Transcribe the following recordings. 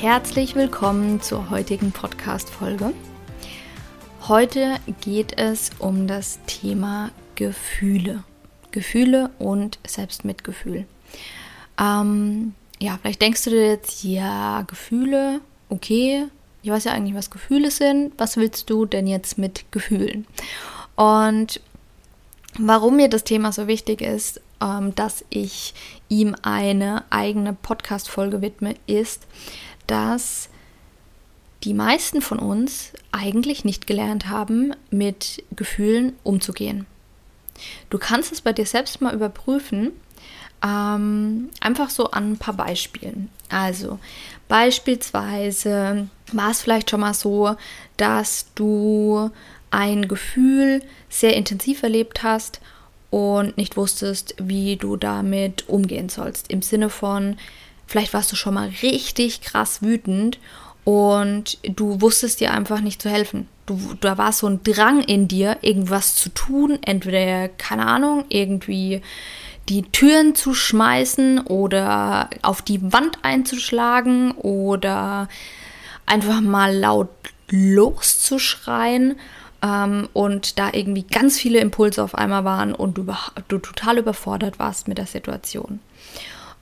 Herzlich willkommen zur heutigen Podcast-Folge. Heute geht es um das Thema Gefühle. Gefühle und Selbstmitgefühl. Ähm, ja, vielleicht denkst du dir jetzt, ja, Gefühle, okay, ich weiß ja eigentlich, was Gefühle sind. Was willst du denn jetzt mit Gefühlen? Und warum mir das Thema so wichtig ist, ähm, dass ich ihm eine eigene Podcast-Folge widme, ist, dass die meisten von uns eigentlich nicht gelernt haben, mit Gefühlen umzugehen. Du kannst es bei dir selbst mal überprüfen, ähm, einfach so an ein paar Beispielen. Also beispielsweise war es vielleicht schon mal so, dass du ein Gefühl sehr intensiv erlebt hast und nicht wusstest, wie du damit umgehen sollst. Im Sinne von, vielleicht warst du schon mal richtig krass wütend und du wusstest dir einfach nicht zu helfen. Du, da war so ein Drang in dir, irgendwas zu tun, entweder, keine Ahnung, irgendwie die Türen zu schmeißen oder auf die Wand einzuschlagen oder einfach mal laut loszuschreien ähm, und da irgendwie ganz viele Impulse auf einmal waren und du, du total überfordert warst mit der Situation.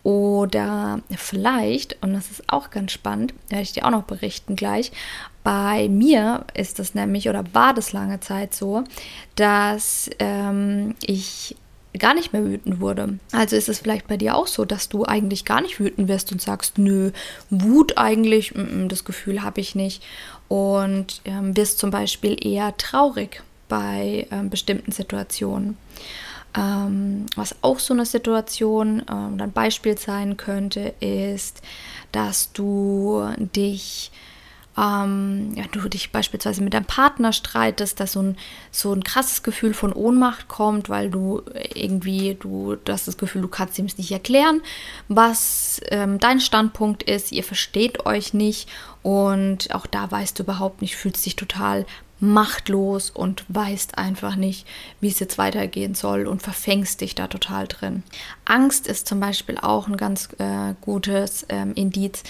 Oder vielleicht, und das ist auch ganz spannend, werde ich dir auch noch berichten gleich, bei mir ist das nämlich oder war das lange Zeit so, dass ähm, ich gar nicht mehr wütend wurde. Also ist es vielleicht bei dir auch so, dass du eigentlich gar nicht wütend wirst und sagst, nö, Wut eigentlich, m -m, das Gefühl habe ich nicht. Und ähm, wirst zum Beispiel eher traurig bei ähm, bestimmten Situationen. Ähm, was auch so eine Situation ähm, ein Beispiel sein könnte, ist, dass du dich ähm, ja, du dich beispielsweise mit deinem Partner streitest, dass so ein, so ein krasses Gefühl von Ohnmacht kommt, weil du irgendwie, du, du hast das Gefühl, du kannst ihm es nicht erklären, was ähm, dein Standpunkt ist, ihr versteht euch nicht und auch da weißt du überhaupt nicht, fühlst dich total machtlos und weißt einfach nicht, wie es jetzt weitergehen soll und verfängst dich da total drin. Angst ist zum Beispiel auch ein ganz äh, gutes ähm, Indiz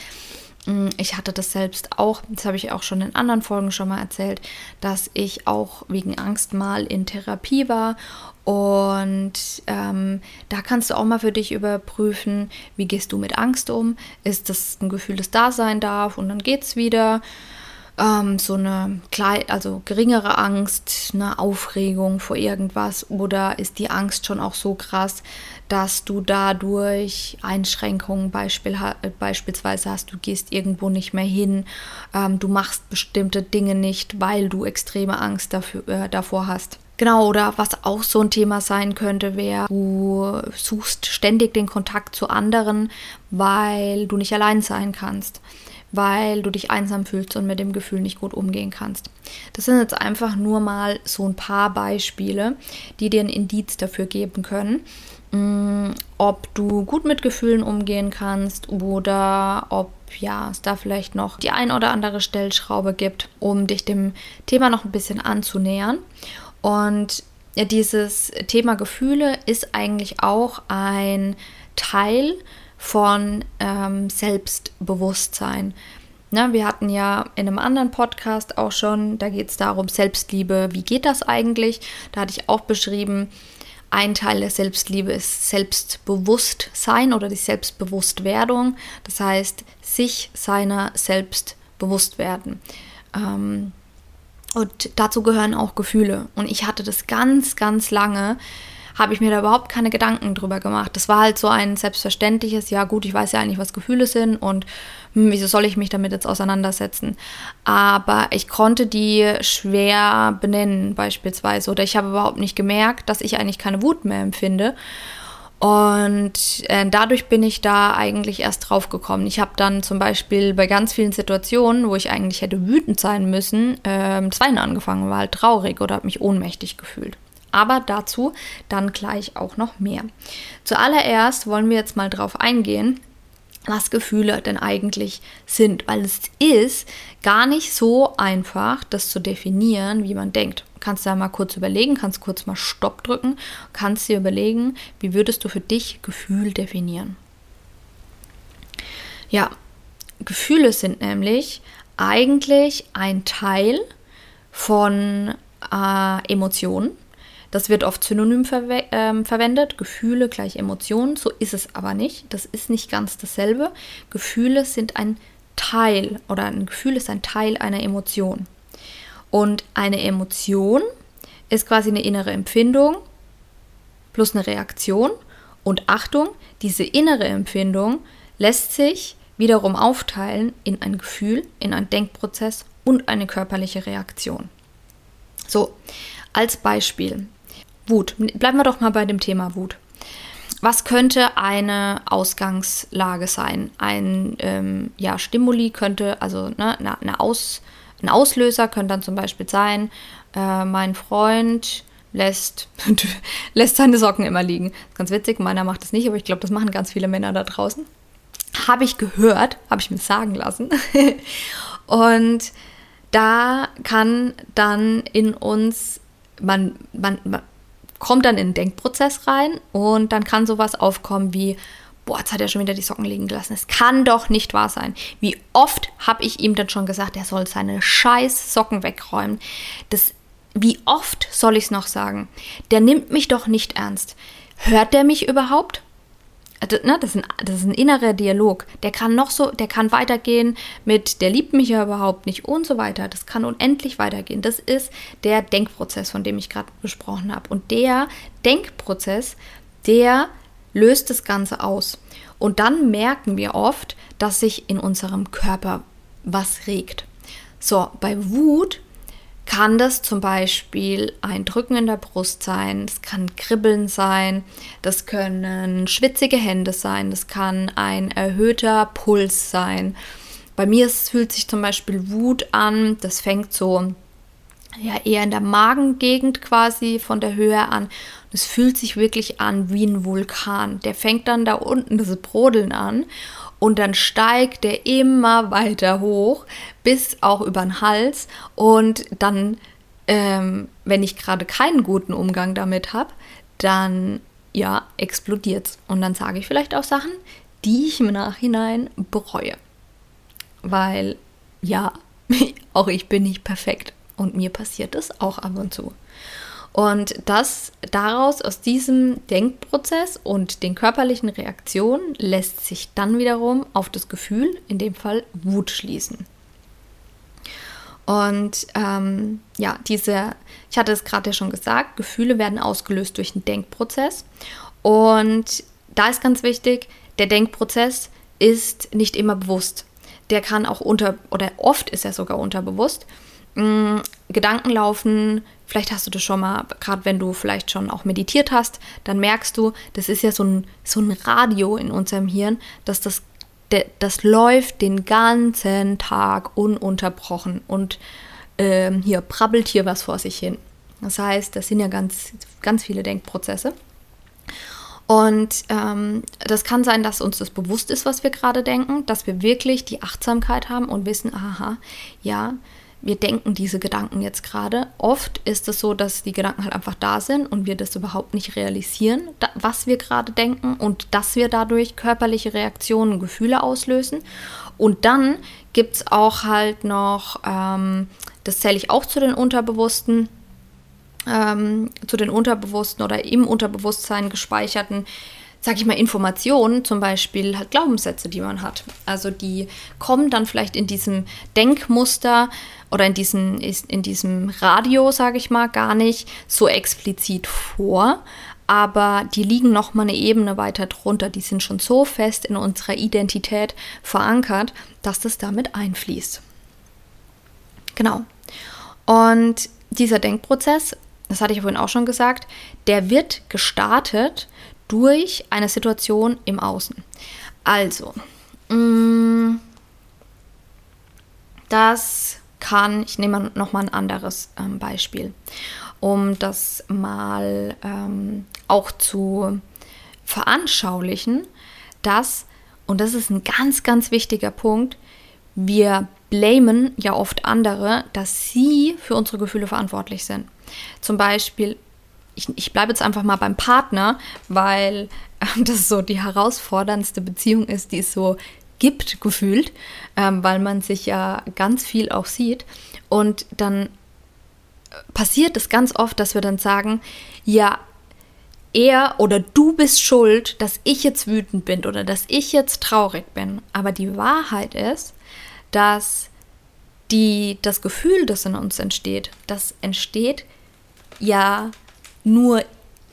Mm, ich hatte das selbst auch, das habe ich auch schon in anderen Folgen schon mal erzählt, dass ich auch wegen Angst mal in Therapie war. Und ähm, da kannst du auch mal für dich überprüfen, wie gehst du mit Angst um? Ist das ein Gefühl, das da sein darf und dann geht es wieder? Ähm, so eine klein, also geringere Angst, eine Aufregung vor irgendwas oder ist die Angst schon auch so krass, dass du dadurch Einschränkungen Beispiel, beispielsweise hast, du gehst irgendwo nicht mehr hin, ähm, du machst bestimmte Dinge nicht, weil du extreme Angst dafür, äh, davor hast. Genau, oder was auch so ein Thema sein könnte, wäre, du suchst ständig den Kontakt zu anderen, weil du nicht allein sein kannst weil du dich einsam fühlst und mit dem Gefühl nicht gut umgehen kannst. Das sind jetzt einfach nur mal so ein paar Beispiele, die dir ein Indiz dafür geben können, mm, ob du gut mit Gefühlen umgehen kannst oder ob ja, es da vielleicht noch die ein oder andere Stellschraube gibt, um dich dem Thema noch ein bisschen anzunähern. Und dieses Thema Gefühle ist eigentlich auch ein Teil von ähm, Selbstbewusstsein. Na, wir hatten ja in einem anderen Podcast auch schon, da geht es darum, Selbstliebe, wie geht das eigentlich? Da hatte ich auch beschrieben, ein Teil der Selbstliebe ist Selbstbewusstsein oder die Selbstbewusstwerdung. Das heißt, sich seiner selbst bewusst werden. Ähm, und dazu gehören auch Gefühle. Und ich hatte das ganz, ganz lange, habe ich mir da überhaupt keine Gedanken drüber gemacht. Das war halt so ein selbstverständliches, ja gut, ich weiß ja eigentlich, was Gefühle sind und hm, wieso soll ich mich damit jetzt auseinandersetzen? Aber ich konnte die schwer benennen beispielsweise oder ich habe überhaupt nicht gemerkt, dass ich eigentlich keine Wut mehr empfinde. Und äh, dadurch bin ich da eigentlich erst drauf gekommen. Ich habe dann zum Beispiel bei ganz vielen Situationen, wo ich eigentlich hätte wütend sein müssen, äh, das angefangen, war halt traurig oder habe mich ohnmächtig gefühlt. Aber dazu dann gleich auch noch mehr. Zuallererst wollen wir jetzt mal drauf eingehen, was Gefühle denn eigentlich sind, weil es ist gar nicht so einfach, das zu definieren, wie man denkt. Kannst du da mal kurz überlegen, kannst kurz mal Stopp drücken, kannst dir überlegen, wie würdest du für dich Gefühl definieren. Ja, Gefühle sind nämlich eigentlich ein Teil von äh, Emotionen. Das wird oft synonym verwe äh, verwendet. Gefühle gleich Emotionen. So ist es aber nicht. Das ist nicht ganz dasselbe. Gefühle sind ein Teil oder ein Gefühl ist ein Teil einer Emotion. Und eine Emotion ist quasi eine innere Empfindung plus eine Reaktion. Und Achtung, diese innere Empfindung lässt sich wiederum aufteilen in ein Gefühl, in einen Denkprozess und eine körperliche Reaktion. So, als Beispiel. Wut. Bleiben wir doch mal bei dem Thema Wut. Was könnte eine Ausgangslage sein? Ein ähm, ja, Stimuli könnte, also ne, eine, eine Aus, ein Auslöser könnte dann zum Beispiel sein, äh, mein Freund lässt, lässt seine Socken immer liegen. Ganz witzig, meiner macht das nicht, aber ich glaube, das machen ganz viele Männer da draußen. Habe ich gehört, habe ich mir sagen lassen. Und da kann dann in uns, man, man, man kommt dann in den Denkprozess rein und dann kann sowas aufkommen wie, boah, jetzt hat er schon wieder die Socken liegen gelassen. Es kann doch nicht wahr sein. Wie oft habe ich ihm dann schon gesagt, er soll seine scheiß Socken wegräumen. Das, wie oft soll ich es noch sagen? Der nimmt mich doch nicht ernst. Hört der mich überhaupt? Also, ne, das, ist ein, das ist ein innerer Dialog. Der kann noch so, der kann weitergehen mit, der liebt mich ja überhaupt nicht und so weiter. Das kann unendlich weitergehen. Das ist der Denkprozess, von dem ich gerade besprochen habe. Und der Denkprozess, der löst das Ganze aus. Und dann merken wir oft, dass sich in unserem Körper was regt. So, bei Wut kann das zum Beispiel ein Drücken in der Brust sein, es kann Kribbeln sein, das können schwitzige Hände sein, das kann ein erhöhter Puls sein. Bei mir fühlt sich zum Beispiel Wut an, das fängt so ja, eher in der Magengegend quasi von der Höhe an. Es fühlt sich wirklich an wie ein Vulkan. Der fängt dann da unten das Brodeln an und dann steigt der immer weiter hoch bis auch über den Hals und dann, ähm, wenn ich gerade keinen guten Umgang damit habe, dann ja, explodiert's und dann sage ich vielleicht auch Sachen, die ich im Nachhinein bereue. Weil ja, auch ich bin nicht perfekt und mir passiert es auch ab und zu. Und das daraus, aus diesem Denkprozess und den körperlichen Reaktionen, lässt sich dann wiederum auf das Gefühl, in dem Fall Wut, schließen. Und ähm, ja, diese, ich hatte es gerade ja schon gesagt, Gefühle werden ausgelöst durch einen Denkprozess. Und da ist ganz wichtig, der Denkprozess ist nicht immer bewusst. Der kann auch unter, oder oft ist er sogar unterbewusst. Mm, Gedanken laufen, vielleicht hast du das schon mal, gerade wenn du vielleicht schon auch meditiert hast, dann merkst du, das ist ja so ein, so ein Radio in unserem Hirn, dass das, das läuft den ganzen Tag ununterbrochen und ähm, hier prabbelt hier was vor sich hin. Das heißt, das sind ja ganz, ganz viele Denkprozesse. Und ähm, das kann sein, dass uns das bewusst ist, was wir gerade denken, dass wir wirklich die Achtsamkeit haben und wissen, aha, ja, wir denken diese Gedanken jetzt gerade. Oft ist es so, dass die Gedanken halt einfach da sind und wir das überhaupt nicht realisieren, was wir gerade denken und dass wir dadurch körperliche Reaktionen, Gefühle auslösen. Und dann gibt es auch halt noch, ähm, das zähle ich auch zu den Unterbewussten, ähm, zu den Unterbewussten oder im Unterbewusstsein gespeicherten sag ich mal, Informationen, zum Beispiel halt Glaubenssätze, die man hat. Also die kommen dann vielleicht in diesem Denkmuster oder in diesem, in diesem Radio, sage ich mal, gar nicht so explizit vor. aber die liegen noch mal eine Ebene weiter drunter. Die sind schon so fest in unserer Identität verankert, dass das damit einfließt. Genau. Und dieser Denkprozess, das hatte ich vorhin auch schon gesagt, der wird gestartet durch eine Situation im Außen. Also, mm, das kann, ich nehme noch mal ein anderes ähm, Beispiel, um das mal ähm, auch zu veranschaulichen, dass, und das ist ein ganz, ganz wichtiger Punkt, wir blamen ja oft andere, dass sie für unsere Gefühle verantwortlich sind. Zum Beispiel, ich, ich bleibe jetzt einfach mal beim Partner, weil äh, das so die herausforderndste Beziehung ist, die es so gibt, gefühlt, ähm, weil man sich ja ganz viel auch sieht. Und dann passiert es ganz oft, dass wir dann sagen, ja, er oder du bist schuld, dass ich jetzt wütend bin oder dass ich jetzt traurig bin. Aber die Wahrheit ist, dass die, das Gefühl, das in uns entsteht, das entsteht ja nur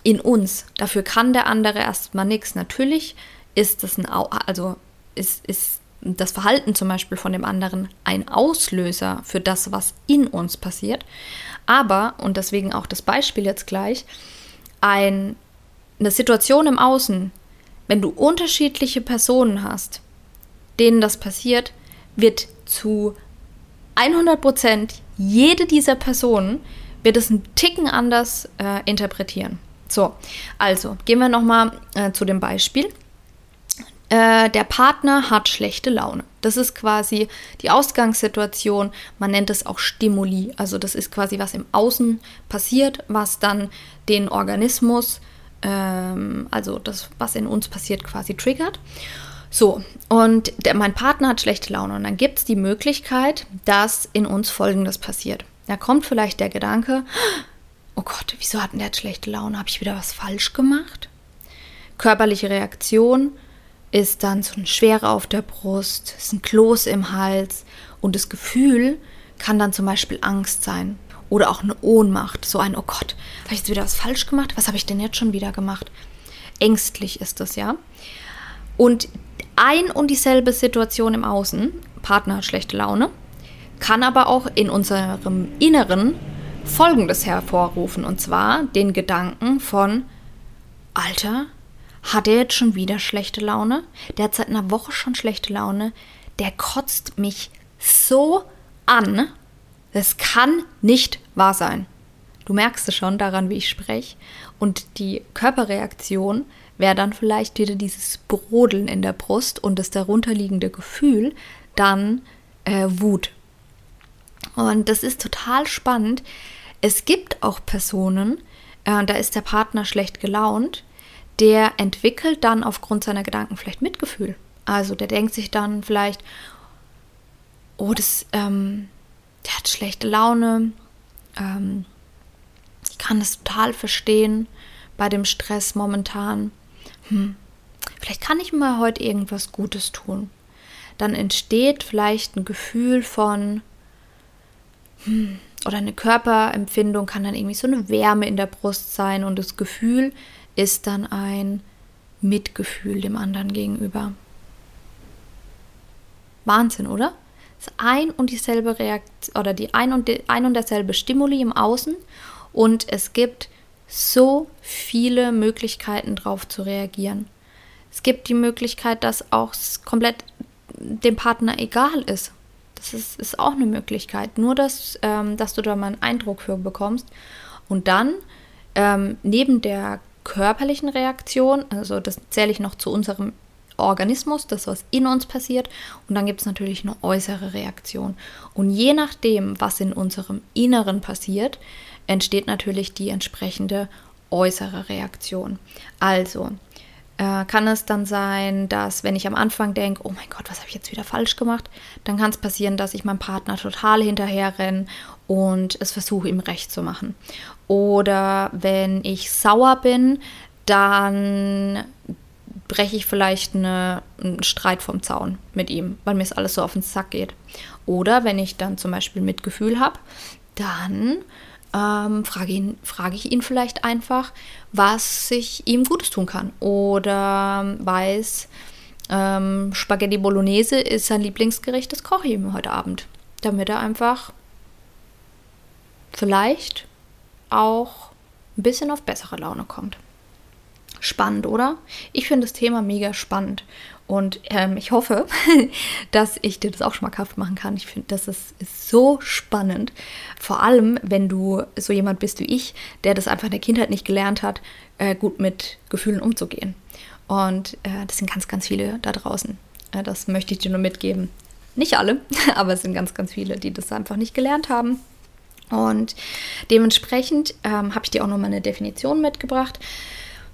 in uns. Dafür kann der andere erstmal nichts. Natürlich ist das ein, also ist, ist das Verhalten zum Beispiel von dem anderen ein Auslöser für das, was in uns passiert. Aber, und deswegen auch das Beispiel jetzt gleich, ein eine Situation im Außen, wenn du unterschiedliche Personen hast, denen das passiert, wird zu 100 Prozent jede dieser Personen wird es einen Ticken anders äh, interpretieren. So, also gehen wir nochmal äh, zu dem Beispiel. Äh, der Partner hat schlechte Laune. Das ist quasi die Ausgangssituation. Man nennt es auch Stimuli. Also das ist quasi, was im Außen passiert, was dann den Organismus ähm, also das, was in uns passiert, quasi triggert. So, und der, mein Partner hat schlechte Laune und dann gibt es die Möglichkeit, dass in uns Folgendes passiert. Da kommt vielleicht der Gedanke, oh Gott, wieso hat denn der jetzt schlechte Laune? Habe ich wieder was falsch gemacht? Körperliche Reaktion ist dann so eine Schwere auf der Brust, ist ein Kloß im Hals und das Gefühl kann dann zum Beispiel Angst sein oder auch eine Ohnmacht, so ein, oh Gott, habe ich jetzt wieder was falsch gemacht? Was habe ich denn jetzt schon wieder gemacht? Ängstlich ist das, ja. Und ein und dieselbe Situation im Außen, Partner schlechte Laune, kann aber auch in unserem Inneren Folgendes hervorrufen, und zwar den Gedanken von, Alter, hat er jetzt schon wieder schlechte Laune? Der hat seit einer Woche schon schlechte Laune. Der kotzt mich so an das kann nicht wahr sein. Du merkst es schon daran, wie ich spreche. Und die Körperreaktion wäre dann vielleicht wieder dieses Brodeln in der Brust und das darunterliegende Gefühl dann äh, Wut. Und das ist total spannend. Es gibt auch Personen, äh, da ist der Partner schlecht gelaunt, der entwickelt dann aufgrund seiner Gedanken vielleicht Mitgefühl. Also der denkt sich dann vielleicht, oh, das, ähm, der hat schlechte Laune. Ähm, ich kann es total verstehen bei dem Stress momentan. Hm, vielleicht kann ich mir heute irgendwas Gutes tun. Dann entsteht vielleicht ein Gefühl von, oder eine Körperempfindung kann dann irgendwie so eine Wärme in der Brust sein und das Gefühl ist dann ein Mitgefühl dem anderen gegenüber. Wahnsinn, oder? ist ein und dieselbe Reaktion oder die ein und, die, ein und derselbe Stimuli im Außen und es gibt so viele Möglichkeiten darauf zu reagieren. Es gibt die Möglichkeit, dass auch komplett dem Partner egal ist. Das ist, ist auch eine Möglichkeit. Nur, dass, ähm, dass du da mal einen Eindruck für bekommst. Und dann, ähm, neben der körperlichen Reaktion, also das zähle ich noch zu unserem Organismus, das, was in uns passiert. Und dann gibt es natürlich eine äußere Reaktion. Und je nachdem, was in unserem Inneren passiert, entsteht natürlich die entsprechende äußere Reaktion. Also äh, kann es dann sein, dass wenn ich am Anfang denke, oh mein Gott, was habe ich jetzt wieder falsch gemacht, dann kann es passieren, dass ich meinem Partner total hinterher renne und es versuche, ihm recht zu machen. Oder wenn ich sauer bin, dann breche ich vielleicht eine, einen Streit vom Zaun mit ihm, weil mir es alles so auf den Sack geht. Oder wenn ich dann zum Beispiel Mitgefühl habe, dann ähm, frage, ihn, frage ich ihn vielleicht einfach, was ich ihm Gutes tun kann. Oder weiß, ähm, Spaghetti Bolognese ist sein Lieblingsgericht, das koche ich ihm heute Abend. Damit er einfach vielleicht auch ein bisschen auf bessere Laune kommt. Spannend, oder? Ich finde das Thema mega spannend. Und ähm, ich hoffe, dass ich dir das auch schmackhaft machen kann. Ich finde, das ist, ist, so spannend. Vor allem, wenn du so jemand bist wie ich, der das einfach in der Kindheit nicht gelernt hat, äh, gut mit Gefühlen umzugehen. Und äh, das sind ganz, ganz viele da draußen. Äh, das möchte ich dir nur mitgeben. Nicht alle, aber es sind ganz, ganz viele, die das einfach nicht gelernt haben. Und dementsprechend ähm, habe ich dir auch nochmal eine Definition mitgebracht.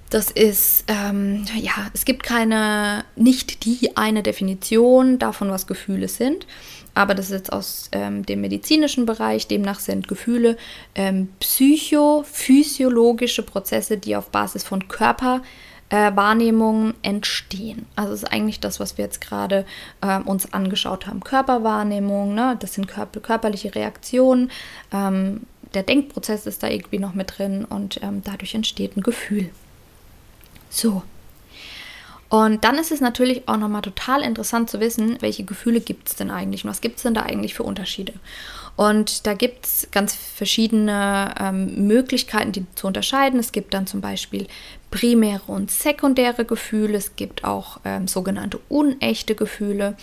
Das ist, ähm, ja, es gibt keine, nicht die eine Definition davon, was Gefühle sind. Aber das ist jetzt aus ähm, dem medizinischen Bereich. Demnach sind Gefühle ähm, psychophysiologische Prozesse, die auf Basis von Körperwahrnehmungen äh, entstehen. Also ist eigentlich das, was wir jetzt gerade äh, uns angeschaut haben. Körperwahrnehmung, ne? das sind körper körperliche Reaktionen. Ähm, der Denkprozess ist da irgendwie noch mit drin und ähm, dadurch entsteht ein Gefühl. So. Und dann ist es natürlich auch nochmal total interessant zu wissen, welche Gefühle gibt es denn eigentlich und was gibt es denn da eigentlich für Unterschiede. Und da gibt es ganz verschiedene ähm, Möglichkeiten, die zu unterscheiden. Es gibt dann zum Beispiel primäre und sekundäre Gefühle. Es gibt auch ähm, sogenannte unechte Gefühle.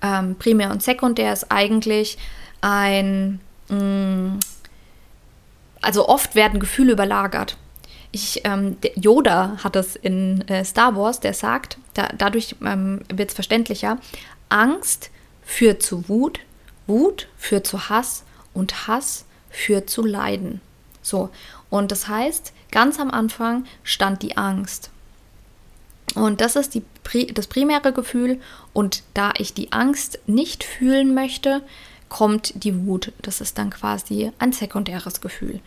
Ähm, primär und sekundär ist eigentlich ein, mh, mm, also oft werden Gefühle überlagert ich, ähm, Yoda hat es in äh, Star Wars, der sagt, da, dadurch ähm, wird es verständlicher, Angst führt zu Wut, Wut führt zu Hass und Hass führt zu Leiden. So, und das heißt, ganz am Anfang stand die Angst. Und das ist die, das primäre Gefühl. Und da ich die Angst nicht fühlen möchte, kommt die Wut. Das ist dann quasi ein sekundäres Gefühl.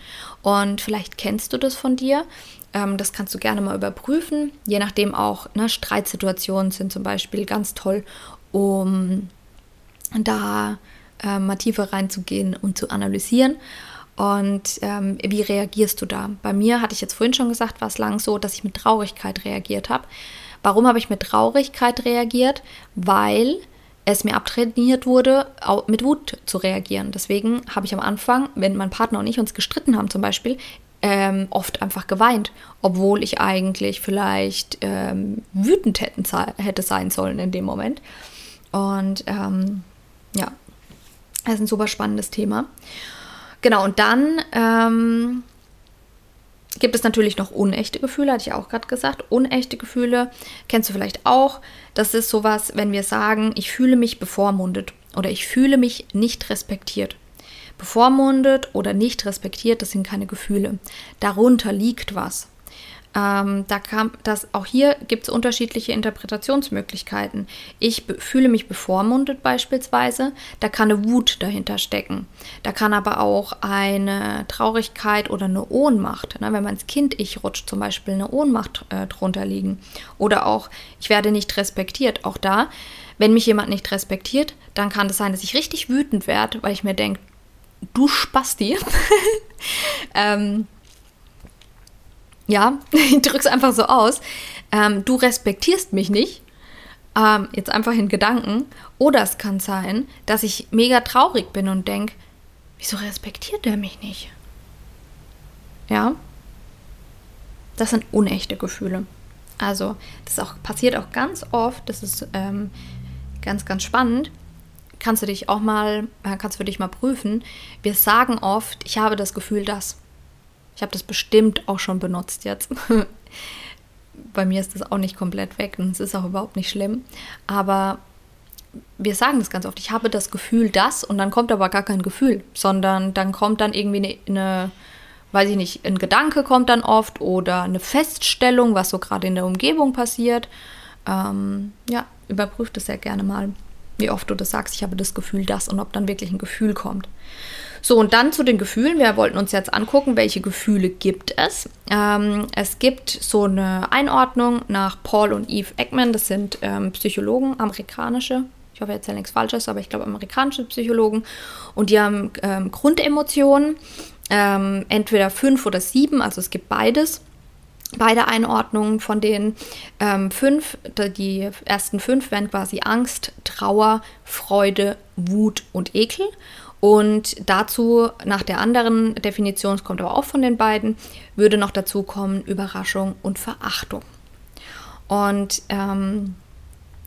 Und vielleicht kennst du das von dir. Ähm, das kannst du gerne mal überprüfen. Je nachdem auch, ne, Streitsituationen sind zum Beispiel ganz toll, um da äh, mal tiefer reinzugehen und zu analysieren. Und ähm, wie reagierst du da? Bei mir hatte ich jetzt vorhin schon gesagt, war es lang so, dass ich mit Traurigkeit reagiert habe. Warum habe ich mit Traurigkeit reagiert? Weil es mir abtrainiert wurde, mit Wut zu reagieren. Deswegen habe ich am Anfang, wenn mein Partner und ich uns gestritten haben zum Beispiel, ähm, oft einfach geweint, obwohl ich eigentlich vielleicht ähm, wütend hätten, hätte sein sollen in dem Moment. Und ähm, ja, das ist ein super spannendes Thema. Genau, und dann ähm, gibt es natürlich noch unechte Gefühle, hatte ich auch gerade gesagt. Unechte Gefühle kennst du vielleicht auch. Das ist sowas, wenn wir sagen, ich fühle mich bevormundet oder ich fühle mich nicht respektiert. Bevormundet oder nicht respektiert, das sind keine Gefühle. Darunter liegt was. Ähm, da kam das, auch hier gibt es unterschiedliche Interpretationsmöglichkeiten. Ich fühle mich bevormundet beispielsweise, da kann eine Wut dahinter stecken. Da kann aber auch eine Traurigkeit oder eine Ohnmacht, ne, wenn man ins Kind-Ich rutscht, zum Beispiel eine Ohnmacht äh, drunter liegen. Oder auch, ich werde nicht respektiert. Auch da, wenn mich jemand nicht respektiert, dann kann es das sein, dass ich richtig wütend werde, weil ich mir denke, du Spasti. ähm, ja, ich drücke es einfach so aus, ähm, du respektierst mich nicht, ähm, jetzt einfach in Gedanken. Oder es kann sein, dass ich mega traurig bin und denke, wieso respektiert er mich nicht? Ja, das sind unechte Gefühle. Also, das auch, passiert auch ganz oft, das ist ähm, ganz, ganz spannend. Kannst du dich auch mal, äh, kannst du dich mal prüfen. Wir sagen oft, ich habe das Gefühl, dass. Ich habe das bestimmt auch schon benutzt jetzt. Bei mir ist das auch nicht komplett weg und es ist auch überhaupt nicht schlimm. Aber wir sagen das ganz oft. Ich habe das Gefühl, dass und dann kommt aber gar kein Gefühl, sondern dann kommt dann irgendwie eine, eine weiß ich nicht, ein Gedanke kommt dann oft oder eine Feststellung, was so gerade in der Umgebung passiert. Ähm, ja, überprüf das sehr gerne mal, wie oft du das sagst. Ich habe das Gefühl, dass und ob dann wirklich ein Gefühl kommt. So, und dann zu den Gefühlen. Wir wollten uns jetzt angucken, welche Gefühle gibt es. Ähm, es gibt so eine Einordnung nach Paul und Eve Ekman. Das sind ähm, Psychologen, amerikanische. Ich hoffe, ich erzähle nichts Falsches, aber ich glaube amerikanische Psychologen. Und die haben ähm, Grundemotionen. ähm, entweder fünf oder sieben, also es gibt beides. Beide Einordnungen von den ähm, fünf, die ersten fünf wären quasi Angst, Trauer, Freude, Wut und Ekel. Und dazu, nach der anderen Definition, es kommt aber auch von den beiden, würde noch dazu kommen Überraschung und Verachtung. Und ähm,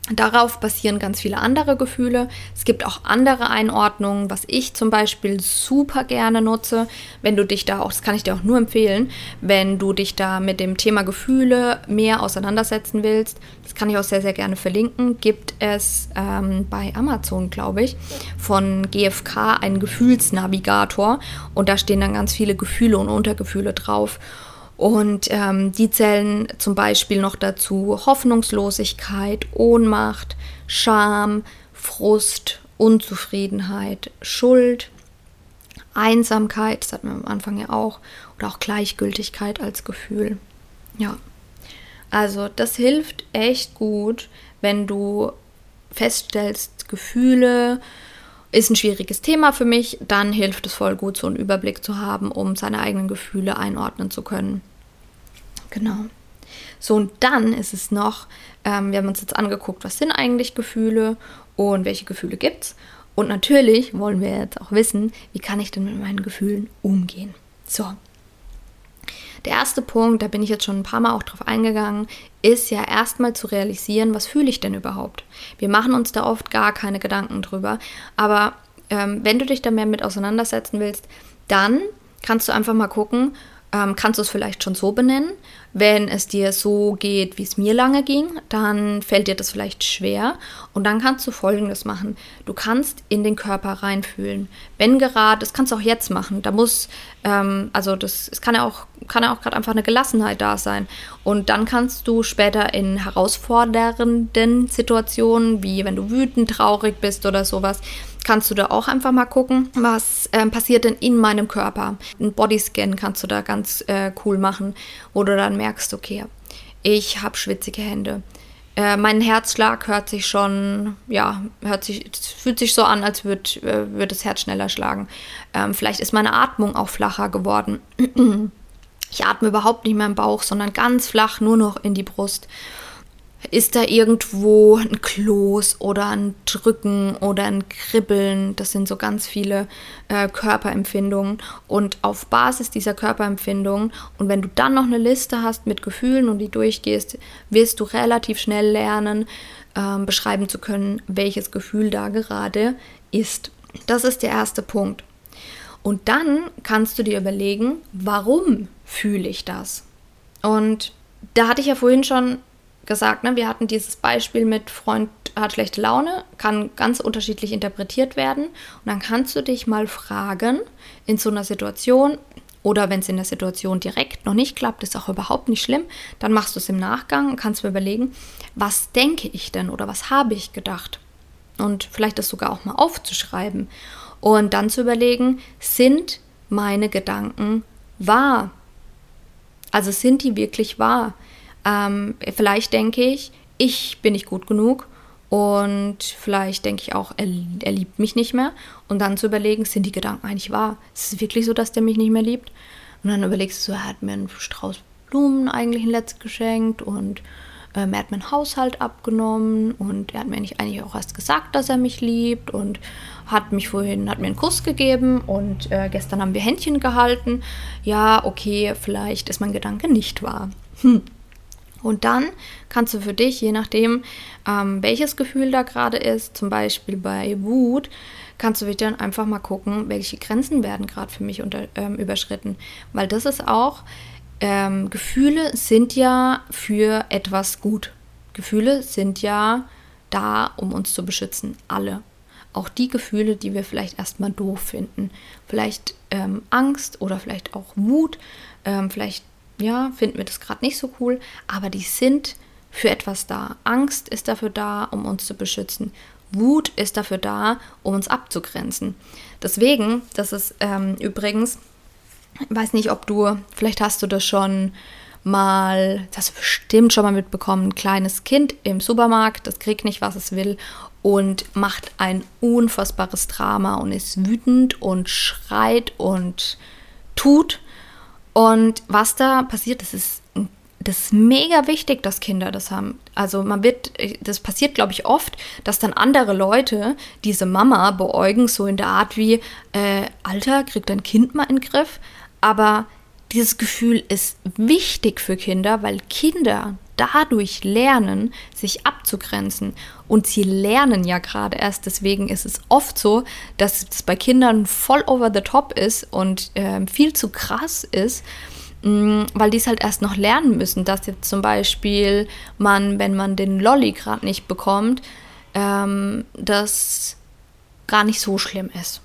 Darauf basieren ganz viele andere Gefühle. Es gibt auch andere Einordnungen, was ich zum Beispiel super gerne nutze, wenn du dich da auch, das kann ich dir auch nur empfehlen, wenn du dich da mit dem Thema Gefühle mehr auseinandersetzen willst. Das kann ich auch sehr, sehr gerne verlinken. Gibt es ähm, bei Amazon, glaube ich, von GFK einen Gefühlsnavigator und da stehen dann ganz viele Gefühle und Untergefühle drauf. Und ähm, die zählen zum Beispiel noch dazu Hoffnungslosigkeit, Ohnmacht, Scham, Frust, Unzufriedenheit, Schuld, Einsamkeit, das hatten wir am Anfang ja auch, oder auch Gleichgültigkeit als Gefühl. Ja, also das hilft echt gut, wenn du feststellst, Gefühle ist ein schwieriges Thema für mich, dann hilft es voll gut, so einen Überblick zu haben, um seine eigenen Gefühle einordnen zu können. Genau. So, und dann ist es noch, ähm, wir haben uns jetzt angeguckt, was sind eigentlich Gefühle und welche Gefühle gibt es. Und natürlich wollen wir jetzt auch wissen, wie kann ich denn mit meinen Gefühlen umgehen. So. Der erste Punkt, da bin ich jetzt schon ein paar Mal auch drauf eingegangen, ist ja erstmal zu realisieren, was fühle ich denn überhaupt. Wir machen uns da oft gar keine Gedanken drüber, aber ähm, wenn du dich da mehr mit auseinandersetzen willst, dann kannst du einfach mal gucken, ähm, kannst du es vielleicht schon so benennen. Wenn es dir so geht, wie es mir lange ging, dann fällt dir das vielleicht schwer. Und dann kannst du Folgendes machen. Du kannst in den Körper reinfühlen. Wenn gerade, das kannst du auch jetzt machen. Da muss, ähm, also das, es kann ja auch, kann ja auch gerade einfach eine Gelassenheit da sein. Und dann kannst du später in herausfordernden Situationen, wie wenn du wütend, traurig bist oder sowas, kannst du da auch einfach mal gucken, was äh, passiert denn in meinem Körper. Ein Bodyscan kannst du da ganz äh, cool machen, wo du dann merkst, okay, ich habe schwitzige Hände. Äh, mein Herzschlag hört sich schon, ja, hört sich, fühlt sich so an, als würde äh, würd das Herz schneller schlagen. Ähm, vielleicht ist meine Atmung auch flacher geworden. Ich atme überhaupt nicht mehr im Bauch, sondern ganz flach nur noch in die Brust ist da irgendwo ein Kloß oder ein Drücken oder ein Kribbeln. Das sind so ganz viele äh, Körperempfindungen. Und auf Basis dieser Körperempfindungen und wenn du dann noch eine Liste hast mit Gefühlen und die durchgehst, wirst du relativ schnell lernen, äh, beschreiben zu können, welches Gefühl da gerade ist. Das ist der erste Punkt. Und dann kannst du dir überlegen, warum fühle ich das? Und da hatte ich ja vorhin schon gesagt, ne, wir hatten dieses Beispiel mit Freund hat schlechte Laune, kann ganz unterschiedlich interpretiert werden. Und dann kannst du dich mal fragen, in so einer Situation, oder wenn es in der Situation direkt noch nicht klappt, ist auch überhaupt nicht schlimm, dann machst du es im Nachgang und kannst mir überlegen, was denke ich denn oder was habe ich gedacht? Und vielleicht das sogar auch mal aufzuschreiben. Und dann zu überlegen, sind meine Gedanken wahr? Also sind die wirklich wahr? Ähm, vielleicht denke ich, ich bin nicht gut genug und vielleicht denke ich auch, er, er, liebt mich nicht mehr. Und dann zu überlegen, sind die Gedanken eigentlich wahr? Ist es wirklich so, dass der mich nicht mehr liebt? Und dann überlegst du so, er hat mir einen Strauß Blumen eigentlich ein letztes geschenkt und ähm, er hat meinen Haushalt abgenommen und er hat mir nicht eigentlich auch erst gesagt, dass er mich liebt und hat mich vorhin, hat mir einen Kuss gegeben und äh, gestern haben wir Händchen gehalten. Ja, okay, vielleicht ist mein Gedanke nicht wahr. Hm. Und dann kannst du für dich, je nachdem, ähm, welches Gefühl da gerade ist, zum Beispiel bei Wut, kannst du dich dann einfach mal gucken, welche Grenzen werden gerade für mich unter, ähm, überschritten. Weil das ist auch, ähm, Gefühle sind ja für etwas gut. Gefühle sind ja da, um uns zu beschützen. Alle. Auch die Gefühle, die wir vielleicht erstmal doof finden. Vielleicht ähm, Angst oder vielleicht auch Wut. Ähm, vielleicht ja, finden wir das gerade nicht so cool, aber die sind für etwas da. Angst ist dafür da, um uns zu beschützen. Wut ist dafür da, um uns abzugrenzen. Deswegen, das ist ähm, übrigens, weiß nicht, ob du, vielleicht hast du das schon mal, das hast bestimmt schon mal mitbekommen, ein kleines Kind im Supermarkt, das kriegt nicht, was es will und macht ein unfassbares Drama und ist wütend und schreit und tut. Und was da passiert, das ist, das ist mega wichtig, dass Kinder das haben. Also man wird, das passiert, glaube ich, oft, dass dann andere Leute diese Mama beäugen, so in der Art wie, äh, Alter, kriegt dein Kind mal in den Griff. Aber dieses Gefühl ist wichtig für Kinder, weil Kinder dadurch lernen, sich abzugrenzen. Und sie lernen ja gerade erst. Deswegen ist es oft so, dass es bei Kindern voll over the top ist und äh, viel zu krass ist, mm, weil die es halt erst noch lernen müssen. Dass jetzt zum Beispiel man, wenn man den Lolly gerade nicht bekommt, ähm, das gar nicht so schlimm ist.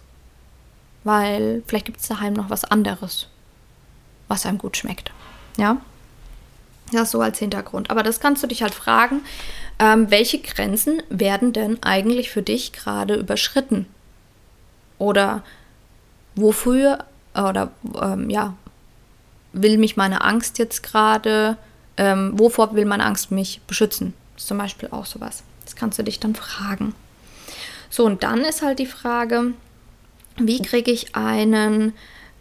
Weil vielleicht gibt es daheim noch was anderes, was einem gut schmeckt. Ja? Das so als Hintergrund. Aber das kannst du dich halt fragen, ähm, welche Grenzen werden denn eigentlich für dich gerade überschritten? Oder wofür, oder ähm, ja, will mich meine Angst jetzt gerade, ähm, wovor will meine Angst mich beschützen? Das ist zum Beispiel auch sowas. Das kannst du dich dann fragen. So, und dann ist halt die Frage, wie kriege ich einen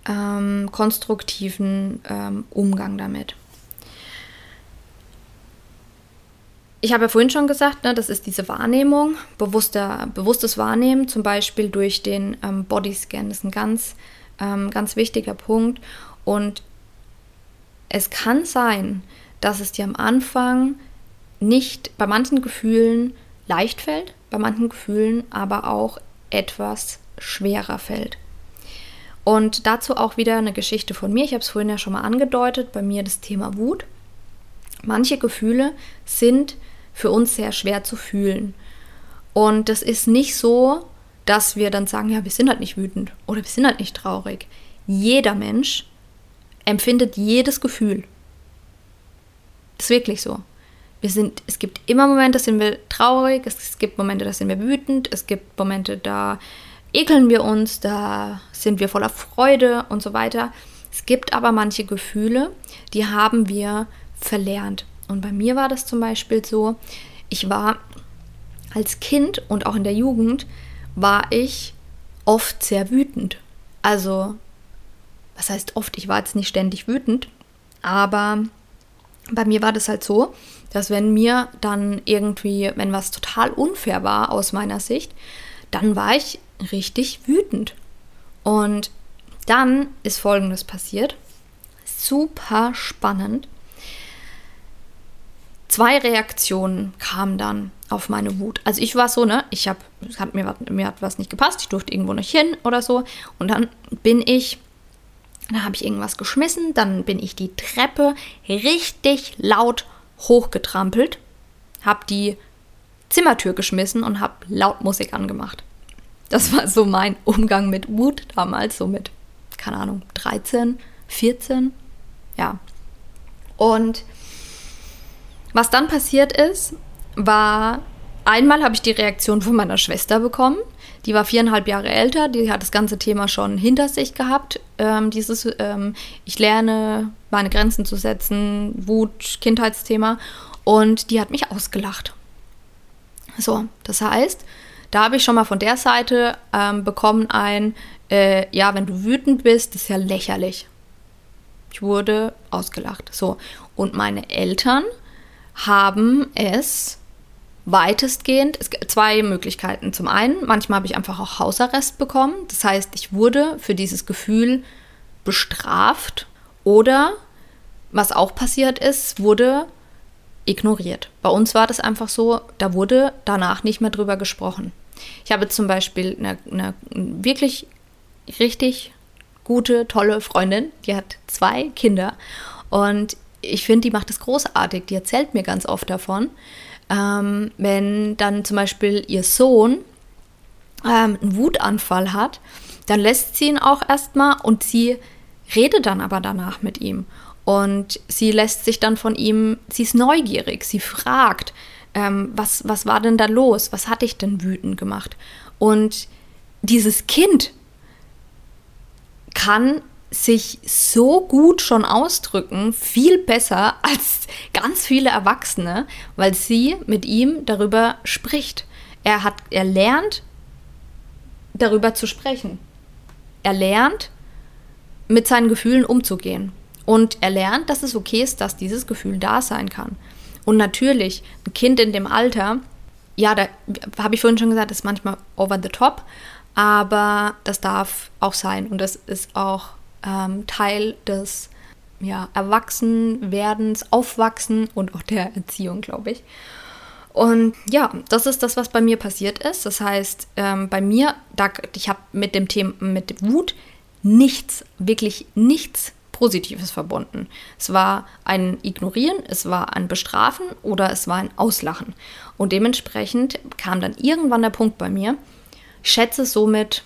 ähm, konstruktiven ähm, Umgang damit? Ich habe ja vorhin schon gesagt, ne, das ist diese Wahrnehmung, bewusster, bewusstes Wahrnehmen, zum Beispiel durch den ähm, Bodyscan. Das ist ein ganz, ähm, ganz wichtiger Punkt. Und es kann sein, dass es dir am Anfang nicht bei manchen Gefühlen leicht fällt, bei manchen Gefühlen aber auch etwas schwerer fällt. Und dazu auch wieder eine Geschichte von mir. Ich habe es vorhin ja schon mal angedeutet, bei mir das Thema Wut. Manche Gefühle sind für uns sehr schwer zu fühlen. Und das ist nicht so, dass wir dann sagen, ja, wir sind halt nicht wütend oder wir sind halt nicht traurig. Jeder Mensch empfindet jedes Gefühl. Das ist wirklich so. Wir sind, es gibt immer Momente, da sind wir traurig, es gibt Momente, da sind wir wütend, es gibt Momente, da ekeln wir uns, da sind wir voller Freude und so weiter. Es gibt aber manche Gefühle, die haben wir verlernt. Und bei mir war das zum Beispiel so, ich war als Kind und auch in der Jugend, war ich oft sehr wütend. Also, was heißt oft? Ich war jetzt nicht ständig wütend, aber bei mir war das halt so, dass wenn mir dann irgendwie, wenn was total unfair war aus meiner Sicht, dann war ich richtig wütend. Und dann ist Folgendes passiert. Super spannend zwei Reaktionen kamen dann auf meine Wut. Also ich war so, ne, ich habe, hat mir, mir hat was nicht gepasst, ich durfte irgendwo nicht hin oder so. Und dann bin ich, dann habe ich irgendwas geschmissen, dann bin ich die Treppe richtig laut hochgetrampelt, habe die Zimmertür geschmissen und habe laut Musik angemacht. Das war so mein Umgang mit Wut damals, so mit, keine Ahnung, 13, 14, ja. Und was dann passiert ist, war, einmal habe ich die Reaktion von meiner Schwester bekommen. Die war viereinhalb Jahre älter, die hat das ganze Thema schon hinter sich gehabt. Ähm, dieses, ähm, ich lerne, meine Grenzen zu setzen, Wut, Kindheitsthema. Und die hat mich ausgelacht. So, das heißt, da habe ich schon mal von der Seite ähm, bekommen ein, äh, ja, wenn du wütend bist, ist ja lächerlich. Ich wurde ausgelacht. So, und meine Eltern haben es weitestgehend, es gibt zwei Möglichkeiten. Zum einen, manchmal habe ich einfach auch Hausarrest bekommen. Das heißt, ich wurde für dieses Gefühl bestraft oder, was auch passiert ist, wurde ignoriert. Bei uns war das einfach so, da wurde danach nicht mehr drüber gesprochen. Ich habe zum Beispiel eine, eine wirklich richtig gute, tolle Freundin, die hat zwei Kinder und ich finde, die macht es großartig. Die erzählt mir ganz oft davon. Ähm, wenn dann zum Beispiel ihr Sohn ähm, einen Wutanfall hat, dann lässt sie ihn auch erstmal und sie redet dann aber danach mit ihm. Und sie lässt sich dann von ihm, sie ist neugierig, sie fragt, ähm, was, was war denn da los? Was hatte ich denn wütend gemacht? Und dieses Kind kann sich so gut schon ausdrücken, viel besser als ganz viele Erwachsene, weil sie mit ihm darüber spricht. Er hat, er lernt darüber zu sprechen. Er lernt mit seinen Gefühlen umzugehen. Und er lernt, dass es okay ist, dass dieses Gefühl da sein kann. Und natürlich, ein Kind in dem Alter, ja, da habe ich vorhin schon gesagt, ist manchmal over the top, aber das darf auch sein und das ist auch ähm, Teil des ja, Erwachsenwerdens, Aufwachsen und auch der Erziehung, glaube ich. Und ja, das ist das, was bei mir passiert ist. Das heißt, ähm, bei mir, da, ich habe mit dem Thema, mit Wut nichts, wirklich nichts Positives verbunden. Es war ein Ignorieren, es war ein Bestrafen oder es war ein Auslachen. Und dementsprechend kam dann irgendwann der Punkt bei mir, ich schätze somit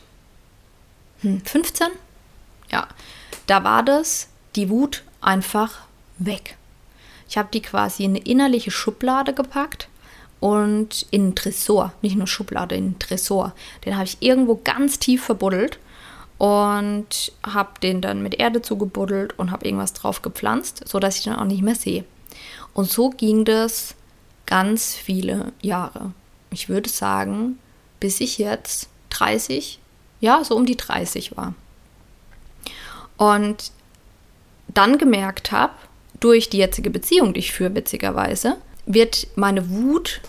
hm, 15, ja, da war das, die Wut einfach weg. Ich habe die quasi in eine innerliche Schublade gepackt und in einen Tresor, nicht nur Schublade, in einen Tresor. Den habe ich irgendwo ganz tief verbuddelt und habe den dann mit Erde zugebuddelt und habe irgendwas drauf gepflanzt, sodass ich den auch nicht mehr sehe. Und so ging das ganz viele Jahre. Ich würde sagen, bis ich jetzt 30, ja, so um die 30 war. Und dann gemerkt habe, durch die jetzige Beziehung, die ich führe, witzigerweise, wird meine Wut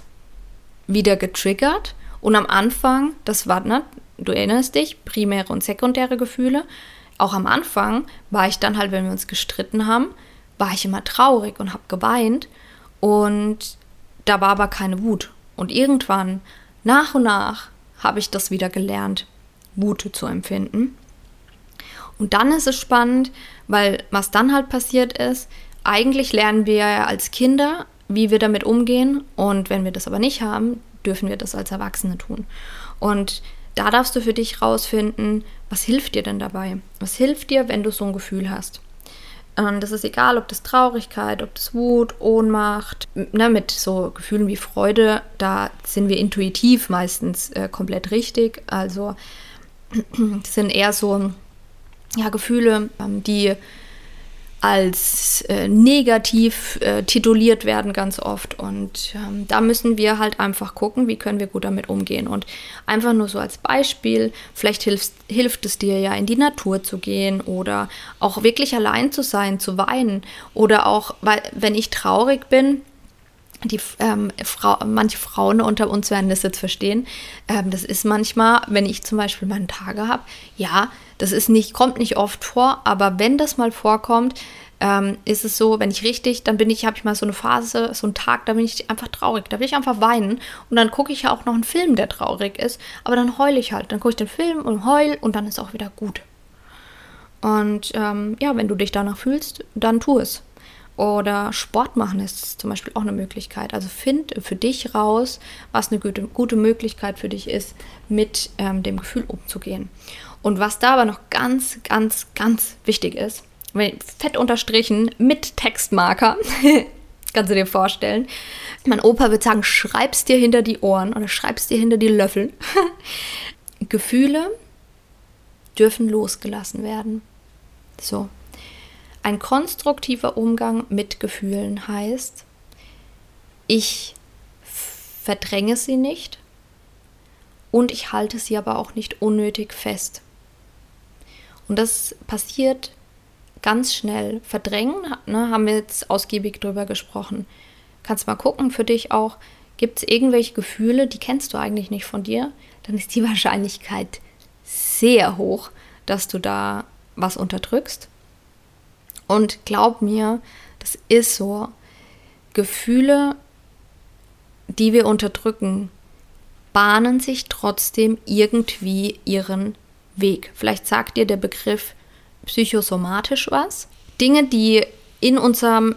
wieder getriggert. Und am Anfang, das war, ne, du erinnerst dich, primäre und sekundäre Gefühle. Auch am Anfang war ich dann halt, wenn wir uns gestritten haben, war ich immer traurig und habe geweint. Und da war aber keine Wut. Und irgendwann, nach und nach, habe ich das wieder gelernt, Wut zu empfinden. Und dann ist es spannend, weil was dann halt passiert ist, eigentlich lernen wir ja als Kinder, wie wir damit umgehen. Und wenn wir das aber nicht haben, dürfen wir das als Erwachsene tun. Und da darfst du für dich rausfinden, was hilft dir denn dabei? Was hilft dir, wenn du so ein Gefühl hast? Und das ist egal, ob das Traurigkeit, ob das Wut, Ohnmacht, ne, mit so Gefühlen wie Freude, da sind wir intuitiv meistens äh, komplett richtig. Also sind eher so ja, Gefühle, ähm, die als äh, negativ äh, tituliert werden ganz oft. Und ähm, da müssen wir halt einfach gucken, wie können wir gut damit umgehen. Und einfach nur so als Beispiel, vielleicht hilft, hilft es dir ja, in die Natur zu gehen oder auch wirklich allein zu sein, zu weinen. Oder auch, weil, wenn ich traurig bin, die ähm, Frau, manche Frauen unter uns werden das jetzt verstehen. Ähm, das ist manchmal, wenn ich zum Beispiel meine Tage habe, ja, das ist nicht, kommt nicht oft vor, aber wenn das mal vorkommt, ähm, ist es so, wenn ich richtig, dann bin ich, habe ich mal so eine Phase, so einen Tag, da bin ich einfach traurig, da will ich einfach weinen und dann gucke ich ja auch noch einen Film, der traurig ist, aber dann heule ich halt, dann gucke ich den Film und heul und dann ist auch wieder gut. Und ähm, ja, wenn du dich danach fühlst, dann tu es. Oder Sport machen ist zum Beispiel auch eine Möglichkeit. Also find für dich raus, was eine gute, gute Möglichkeit für dich ist, mit ähm, dem Gefühl umzugehen. Und was da aber noch ganz, ganz, ganz wichtig ist, fett unterstrichen mit Textmarker, kannst du dir vorstellen. Mein Opa würde sagen, schreib's dir hinter die Ohren oder schreib's dir hinter die Löffel. Gefühle dürfen losgelassen werden. So, ein konstruktiver Umgang mit Gefühlen heißt, ich verdränge sie nicht und ich halte sie aber auch nicht unnötig fest. Und das passiert ganz schnell. Verdrängen, ne, haben wir jetzt ausgiebig drüber gesprochen. Kannst mal gucken für dich auch, gibt es irgendwelche Gefühle, die kennst du eigentlich nicht von dir, dann ist die Wahrscheinlichkeit sehr hoch, dass du da was unterdrückst. Und glaub mir, das ist so. Gefühle, die wir unterdrücken, bahnen sich trotzdem irgendwie ihren Weg. Vielleicht sagt dir der Begriff psychosomatisch was. Dinge, die in unserem,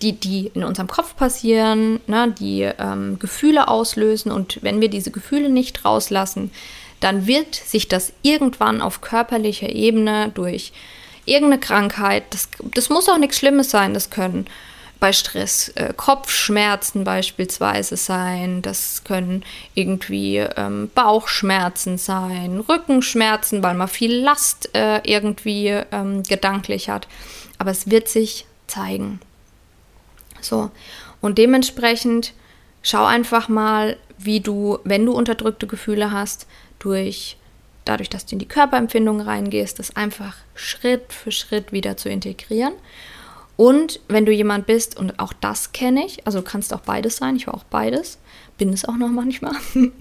die, die in unserem Kopf passieren, ne, die ähm, Gefühle auslösen und wenn wir diese Gefühle nicht rauslassen, dann wird sich das irgendwann auf körperlicher Ebene durch irgendeine Krankheit, das, das muss auch nichts Schlimmes sein, das können bei Stress äh, Kopfschmerzen beispielsweise sein, das können irgendwie ähm, Bauchschmerzen sein, Rückenschmerzen, weil man viel Last äh, irgendwie ähm, gedanklich hat. Aber es wird sich zeigen. So, und dementsprechend schau einfach mal, wie du, wenn du unterdrückte Gefühle hast, durch dadurch, dass du in die Körperempfindung reingehst, das einfach Schritt für Schritt wieder zu integrieren. Und wenn du jemand bist, und auch das kenne ich, also du kannst auch beides sein, ich war auch beides, bin es auch noch manchmal,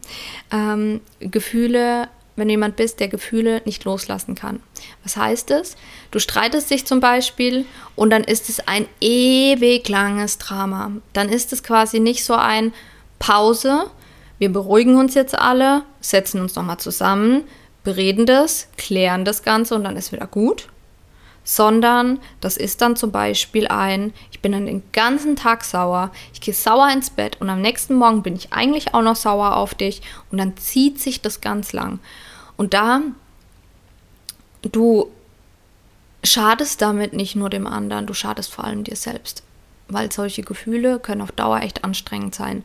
ähm, Gefühle, wenn du jemand bist, der Gefühle nicht loslassen kann. Was heißt es? Du streitest dich zum Beispiel und dann ist es ein ewig langes Drama. Dann ist es quasi nicht so ein Pause, wir beruhigen uns jetzt alle, setzen uns nochmal zusammen, bereden das, klären das Ganze und dann ist wieder gut sondern das ist dann zum Beispiel ein, ich bin dann den ganzen Tag sauer, ich gehe sauer ins Bett und am nächsten Morgen bin ich eigentlich auch noch sauer auf dich und dann zieht sich das ganz lang. Und da, du schadest damit nicht nur dem anderen, du schadest vor allem dir selbst weil solche Gefühle können auf Dauer echt anstrengend sein.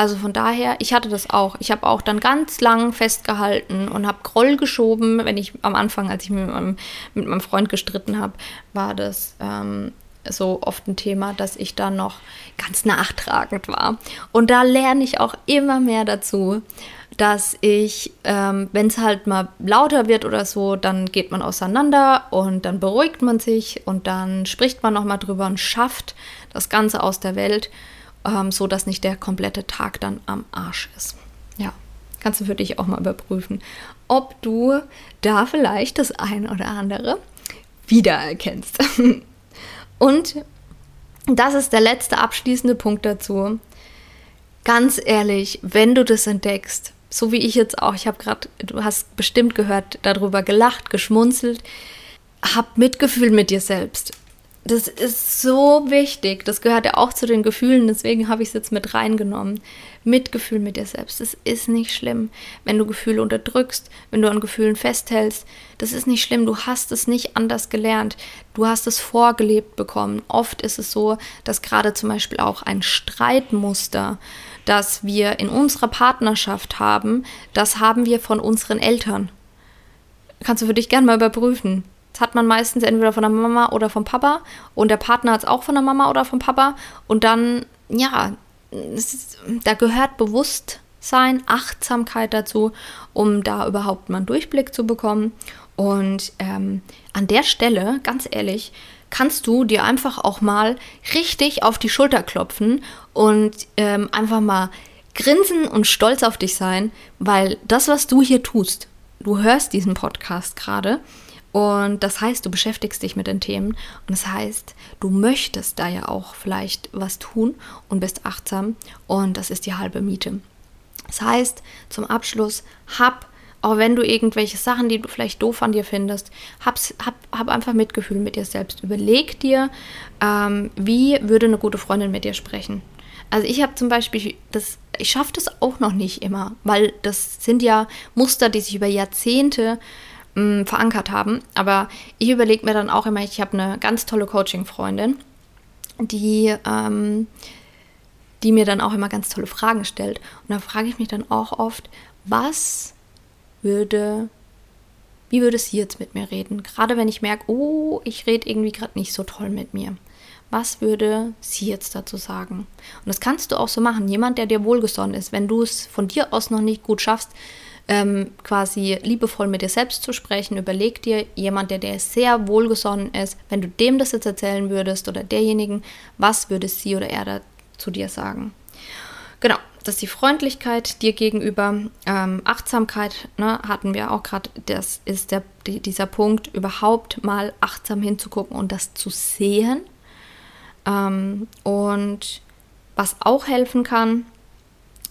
Also von daher, ich hatte das auch. Ich habe auch dann ganz lang festgehalten und habe Groll geschoben. Wenn ich am Anfang, als ich mit meinem, mit meinem Freund gestritten habe, war das ähm, so oft ein Thema, dass ich dann noch ganz nachtragend war. Und da lerne ich auch immer mehr dazu dass ich, ähm, wenn es halt mal lauter wird oder so, dann geht man auseinander und dann beruhigt man sich und dann spricht man nochmal drüber und schafft das Ganze aus der Welt, ähm, so dass nicht der komplette Tag dann am Arsch ist. Ja, kannst du für dich auch mal überprüfen, ob du da vielleicht das ein oder andere wiedererkennst. und das ist der letzte abschließende Punkt dazu. Ganz ehrlich, wenn du das entdeckst, so wie ich jetzt auch, ich habe gerade, du hast bestimmt gehört, darüber gelacht, geschmunzelt. Hab Mitgefühl mit dir selbst. Das ist so wichtig. Das gehört ja auch zu den Gefühlen, deswegen habe ich es jetzt mit reingenommen. Mitgefühl mit dir selbst. Das ist nicht schlimm, wenn du Gefühle unterdrückst, wenn du an Gefühlen festhältst. Das ist nicht schlimm. Du hast es nicht anders gelernt. Du hast es vorgelebt bekommen. Oft ist es so, dass gerade zum Beispiel auch ein Streitmuster das wir in unserer Partnerschaft haben, das haben wir von unseren Eltern. Kannst du für dich gerne mal überprüfen. Hat man meistens entweder von der Mama oder vom Papa und der Partner hat es auch von der Mama oder vom Papa und dann, ja, ist, da gehört Bewusstsein, Achtsamkeit dazu, um da überhaupt mal einen Durchblick zu bekommen. Und ähm, an der Stelle, ganz ehrlich, kannst du dir einfach auch mal richtig auf die Schulter klopfen und ähm, einfach mal grinsen und stolz auf dich sein, weil das, was du hier tust, du hörst diesen Podcast gerade und das heißt, du beschäftigst dich mit den Themen und das heißt, du möchtest da ja auch vielleicht was tun und bist achtsam und das ist die halbe Miete. Das heißt, zum Abschluss, hab auch wenn du irgendwelche Sachen, die du vielleicht doof an dir findest, hab's, hab, hab einfach Mitgefühl mit dir selbst. Überleg dir, ähm, wie würde eine gute Freundin mit dir sprechen. Also ich habe zum Beispiel, das, ich schaffe das auch noch nicht immer, weil das sind ja Muster, die sich über Jahrzehnte mh, mm, verankert haben. Aber ich überlege mir dann auch immer, ich habe eine ganz tolle Coaching-Freundin, die, ähm, die mir dann auch immer ganz tolle Fragen stellt. Und da frage ich mich dann auch oft, was würde, wie würde sie jetzt mit mir reden? Gerade wenn ich merke, oh, ich rede irgendwie gerade nicht so toll mit mir. Was würde sie jetzt dazu sagen? Und das kannst du auch so machen. Jemand, der dir wohlgesonnen ist, wenn du es von dir aus noch nicht gut schaffst, ähm, quasi liebevoll mit dir selbst zu sprechen, überleg dir jemand, der dir sehr wohlgesonnen ist, wenn du dem das jetzt erzählen würdest oder derjenigen, was würde sie oder er da zu dir sagen? Genau, das ist die Freundlichkeit dir gegenüber. Ähm, Achtsamkeit ne, hatten wir auch gerade. Das ist der, die, dieser Punkt, überhaupt mal achtsam hinzugucken und das zu sehen. Ähm, und was auch helfen kann,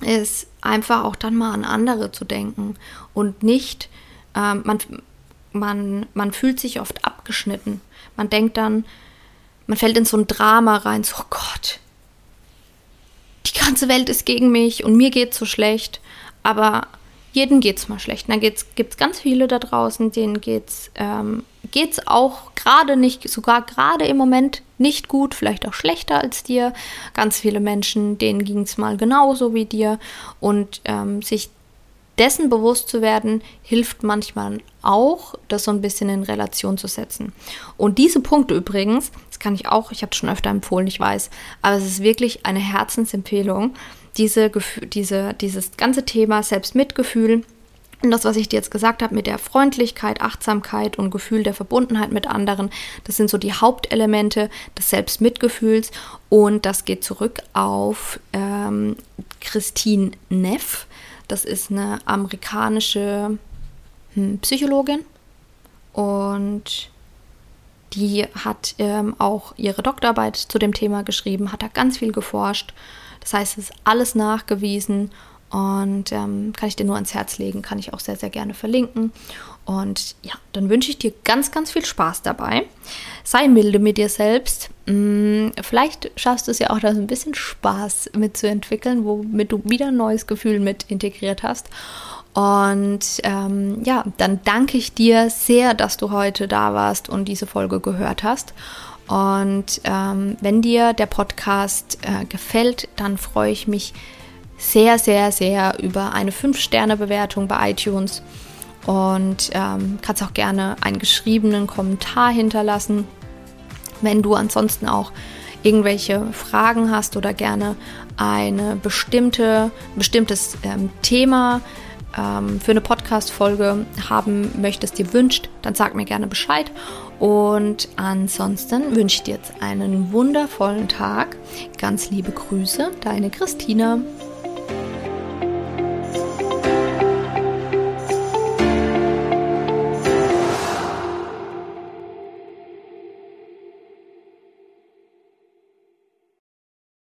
ist einfach auch dann mal an andere zu denken und nicht, ähm, man, man, man fühlt sich oft abgeschnitten. Man denkt dann, man fällt in so ein Drama rein, so oh Gott, die ganze Welt ist gegen mich und mir geht es so schlecht. Aber jedem geht es mal schlecht. Dann gibt es ganz viele da draußen, denen geht es ähm, geht's auch gerade nicht, sogar gerade im Moment nicht gut, vielleicht auch schlechter als dir. Ganz viele Menschen, denen ging es mal genauso wie dir. Und ähm, sich dessen bewusst zu werden, hilft manchmal auch, das so ein bisschen in Relation zu setzen. Und diese Punkte übrigens, das kann ich auch, ich habe es schon öfter empfohlen, ich weiß, aber es ist wirklich eine Herzensempfehlung, diese, diese, dieses ganze Thema Selbstmitgefühl Und das, was ich dir jetzt gesagt habe mit der Freundlichkeit, Achtsamkeit und Gefühl der Verbundenheit mit anderen, das sind so die Hauptelemente des Selbstmitgefühls. Und das geht zurück auf ähm, Christine Neff. Das ist eine amerikanische hm, Psychologin. Und die hat ähm, auch ihre Doktorarbeit zu dem Thema geschrieben, hat da ganz viel geforscht. Das heißt, es ist alles nachgewiesen und ähm, kann ich dir nur ans Herz legen, kann ich auch sehr, sehr gerne verlinken. Und ja, dann wünsche ich dir ganz, ganz viel Spaß dabei. Sei milde mit dir selbst. Hm, vielleicht schaffst du es ja auch, da so ein bisschen Spaß mitzuentwickeln, womit du wieder ein neues Gefühl mit integriert hast. Und ähm, ja, dann danke ich dir sehr, dass du heute da warst und diese Folge gehört hast. Und ähm, wenn dir der Podcast äh, gefällt, dann freue ich mich sehr, sehr, sehr über eine 5-Sterne-Bewertung bei iTunes und ähm, kannst auch gerne einen geschriebenen Kommentar hinterlassen. Wenn du ansonsten auch irgendwelche Fragen hast oder gerne eine bestimmte, bestimmtes ähm, Thema ähm, für eine Podcast-Folge haben möchtest, dir wünscht, dann sag mir gerne Bescheid. Und ansonsten wünsche ich dir jetzt einen wundervollen Tag. Ganz liebe Grüße, deine Christina.